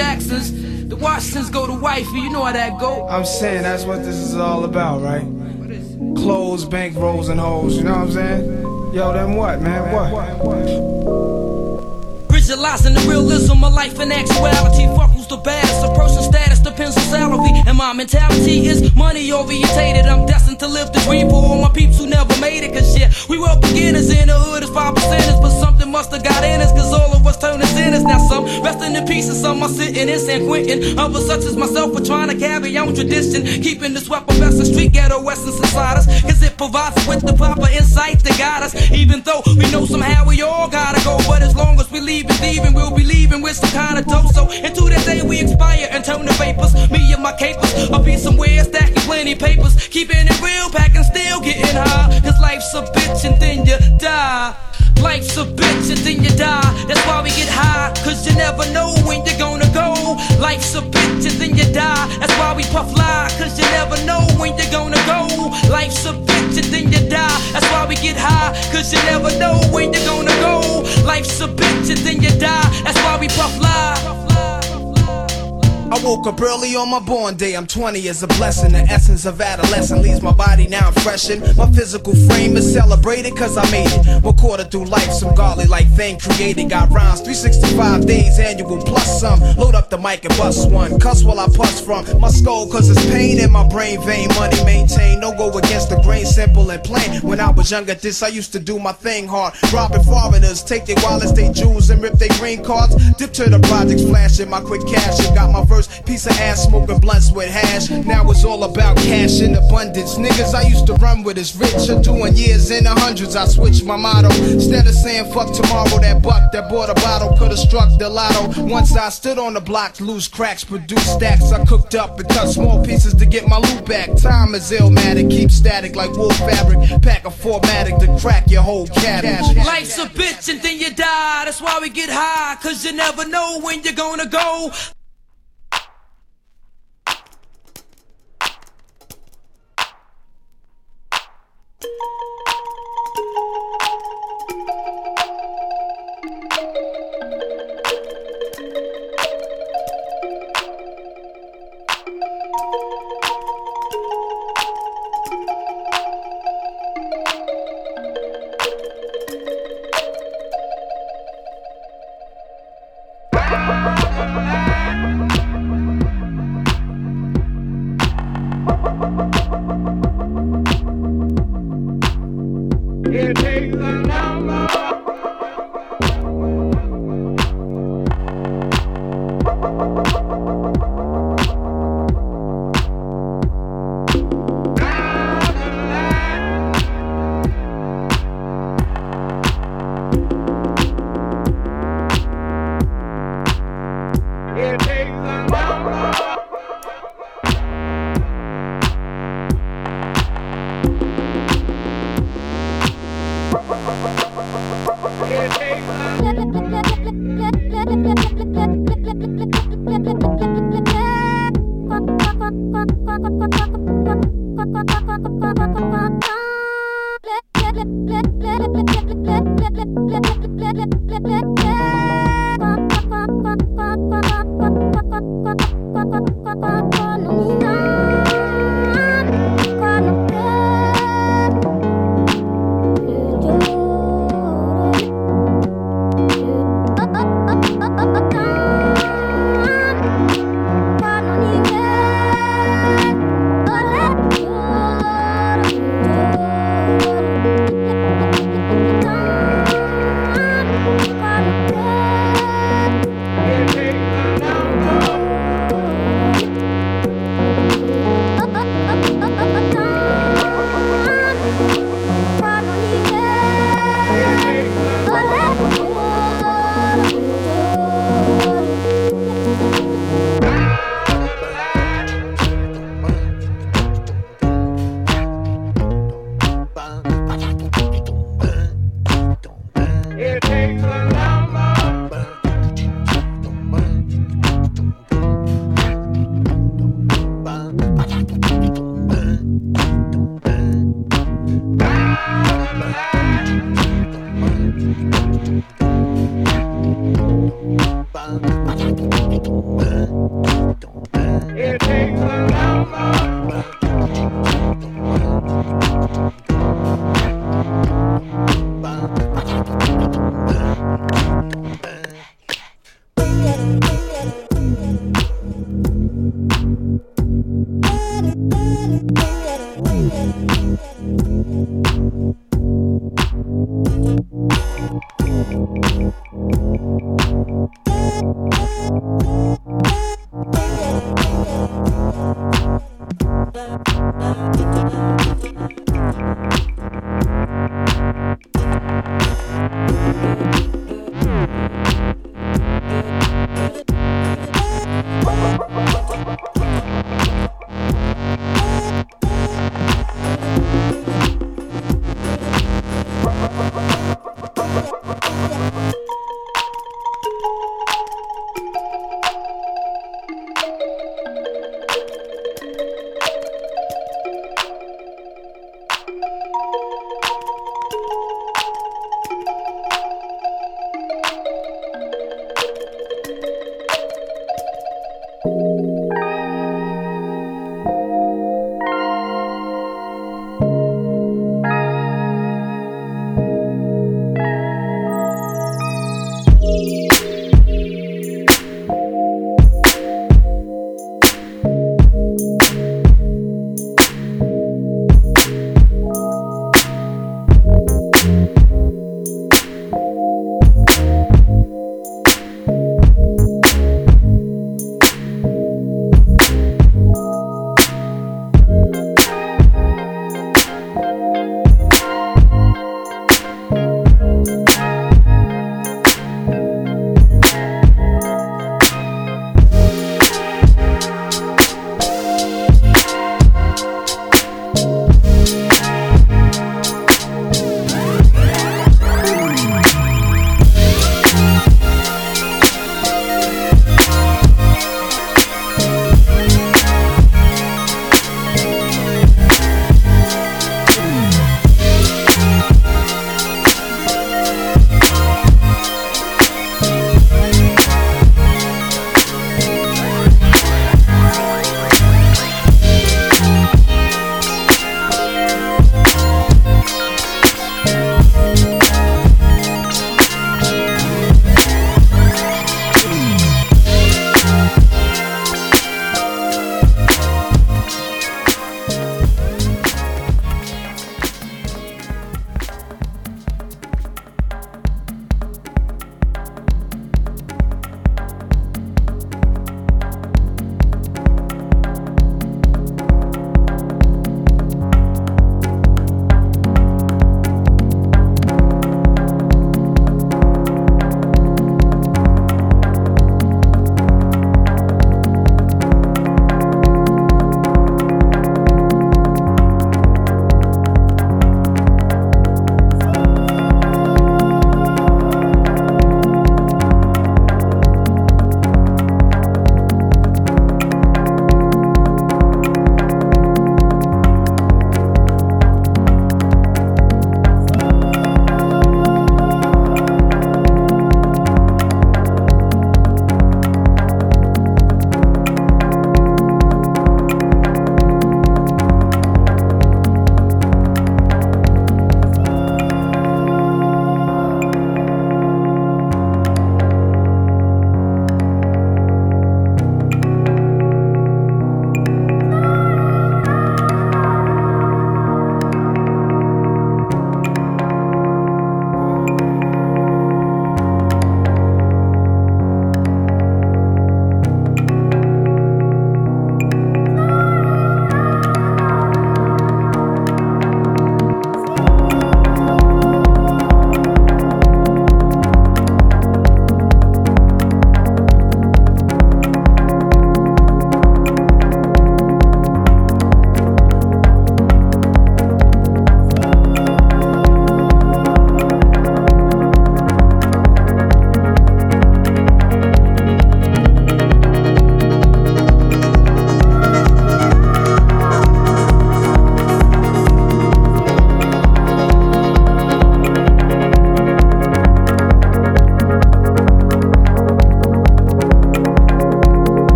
Jacksons. The Washingtons go to wifey, you know how that go. I'm saying that's what this is all about, right? Clothes, bank rolls, and hoes, you know what I'm saying? Yo, then what, man? What? Visualizing the realism of life and actuality. Fuck who's the baddest. A person's status depends on salary. And my mentality is money orientated. I'm destined to live the dream for all my peeps who never made it. Cause shit, we were beginners in the hood as five percenters. But something must have got in us. Cause all of us turn to sinners. Now some resting in peace and some are sitting in San Quentin. Others such as myself are trying to carry on tradition. Keeping the sweat of the street ghetto essence inside us. Cause it provides us with the proper insights to guide us. Even though we know somehow we all gotta go. And leaving, we'll be leaving with some kind of dope. So until that day we expire and turn to vapors. Me and my capers, I'll be somewhere stacking plenty papers. Keeping it real, packing still getting high. Cause life's a bitch and then you die. Life's a bitch and then you die. That's why we get high. Cause you never know when you're gonna go. Life's a bitch and then you die. That's why we puff lie. Cause you never know when you're gonna go. Life's a bitch and then you die. That's why we get high. Cause you never know when you're gonna go. Life's a bitch and then you die. That's why we puff lie. Woke up early on my born day. I'm 20 is a blessing. The essence of adolescence leaves my body now I'm freshened. My physical frame is celebrated cause I made it. One quarter through life, some godly like thing created. Got rhymes 365 days annual plus some. Load up the mic and bust one. Cuss while I puss from my skull cause it's pain in my brain vein. Money maintained, no go against the grain, simple and plain. When I was younger, this I used to do my thing hard. Robbing foreigners, take their wallets, they jewels, and rip their green cards. Dip to the projects, flashing my quick cash. And got my first piece of ass smoking blunts with hash. Now it's all about cash in abundance. Niggas I used to run with is rich. I'm doing years in the hundreds. I switched my motto. Instead of saying fuck tomorrow, that buck that bought a bottle could have struck the lotto. Once I stood on the block, loose cracks, produced stacks. I cooked up and cut small pieces to get my loot back. Time is illmatic, keep static like wool fabric. Pack a formatic to crack your whole cabbage. Life's a bitch and then you die. That's why we get high. Cause you never know when you're gonna go. It ain't